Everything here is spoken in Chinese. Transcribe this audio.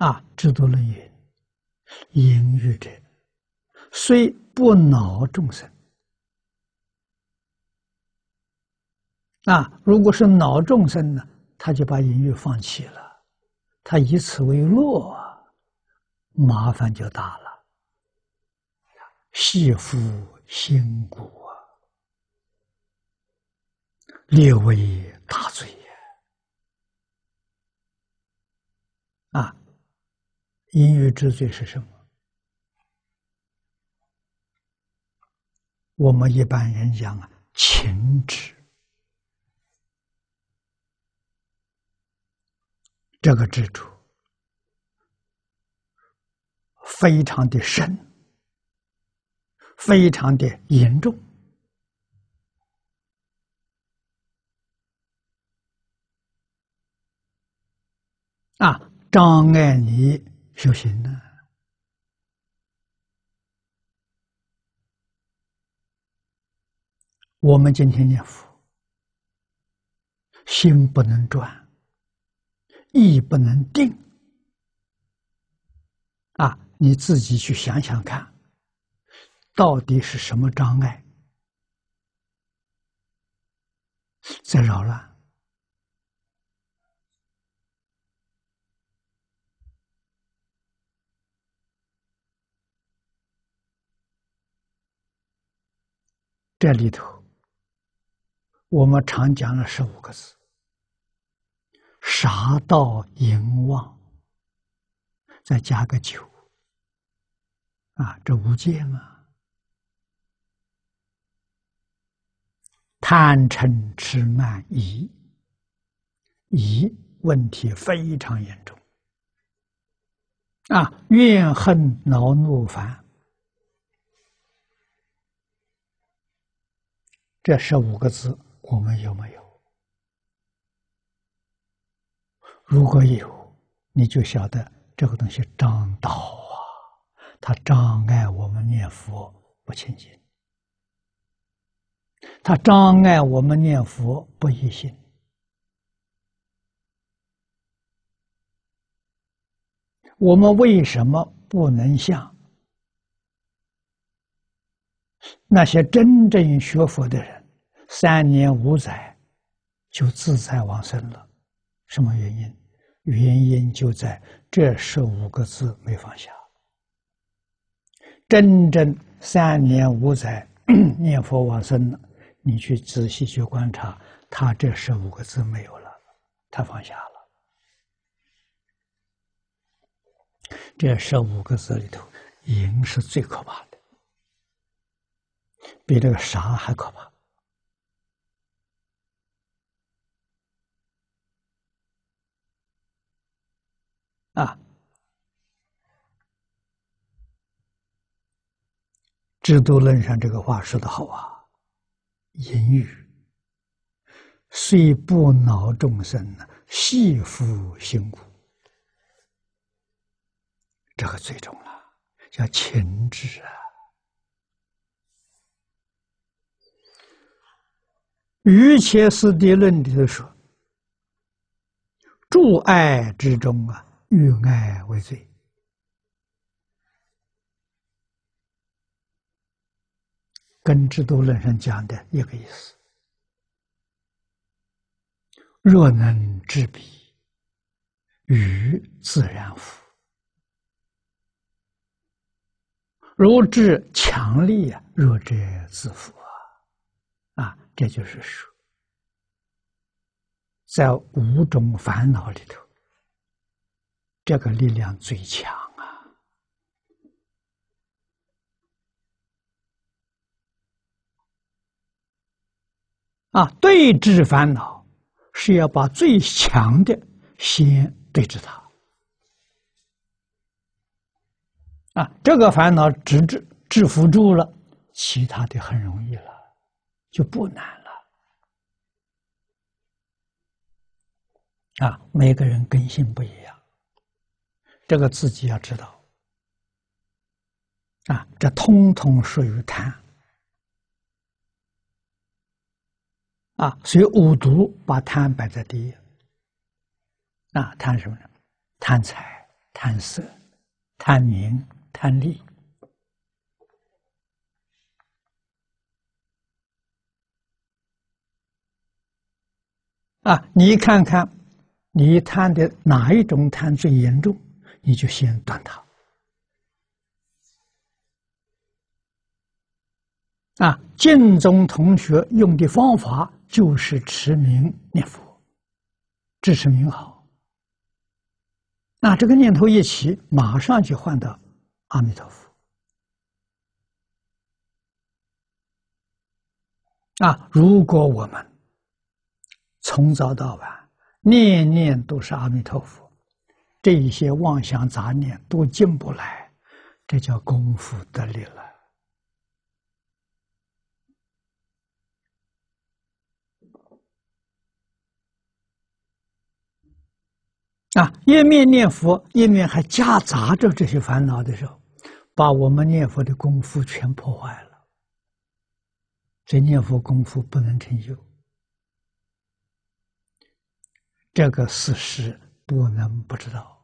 啊制度论云：淫欲者，虽不恼众生。啊，如果是恼众生呢，他就把淫欲放弃了，他以此为乐，麻烦就大了，系夫心骨啊，列为大罪。啊，淫欲之罪是什么？我们一般人讲啊，情执，这个执着非常的深，非常的严重啊。障碍你修行呢？我们今天念佛，心不能转，意不能定，啊，你自己去想想看，到底是什么障碍在扰乱？这里头，我们常讲了十五个字：杀盗淫妄，再加个酒，啊，这五戒嘛。贪嗔痴慢疑，疑问题非常严重，啊，怨恨恼怒烦。这十五个字，我们有没有？如果有，你就晓得这个东西障道啊，它障碍我们念佛不清净，它障碍我们念佛不一心。我们为什么不能像？那些真正学佛的人，三年五载就自在往生了，什么原因？原因就在这十五个字没放下。真正三年五载 念佛往生了，你去仔细去观察，他这十五个字没有了，他放下了。这十五个字里头，淫是最可怕的。比这个杀还可怕啊！制度论上这个话说的好啊，淫欲虽不恼众生呢，系缚心骨，这个最重了，叫情志啊。于切斯地论里头说：“诸爱之中啊，欲爱为最。”跟制度论上讲的一个意思。若能知彼，与自然福；如知强力啊，弱者自负。这就是说，在五种烦恼里头，这个力量最强啊！啊，对治烦恼是要把最强的先对治它。啊，这个烦恼治治制服住了，其他的很容易了。就不难了啊！每个人根性不一样，这个自己要知道啊。这通通属于贪啊，所以五毒把贪摆在第一啊。贪什么呢？贪财、贪色、贪名、贪利。啊，你看看，你贪的哪一种贪最严重，你就先断它。啊，晋中同学用的方法就是持名念佛，支持名号。那这个念头一起，马上就换到阿弥陀佛。啊，如果我们从早到晚念念都是阿弥陀佛，这一些妄想杂念都进不来，这叫功夫得力了。啊，一面念佛，一面还夹杂着这些烦恼的时候，把我们念佛的功夫全破坏了。这念佛功夫不能成就，这个事实不能不知道。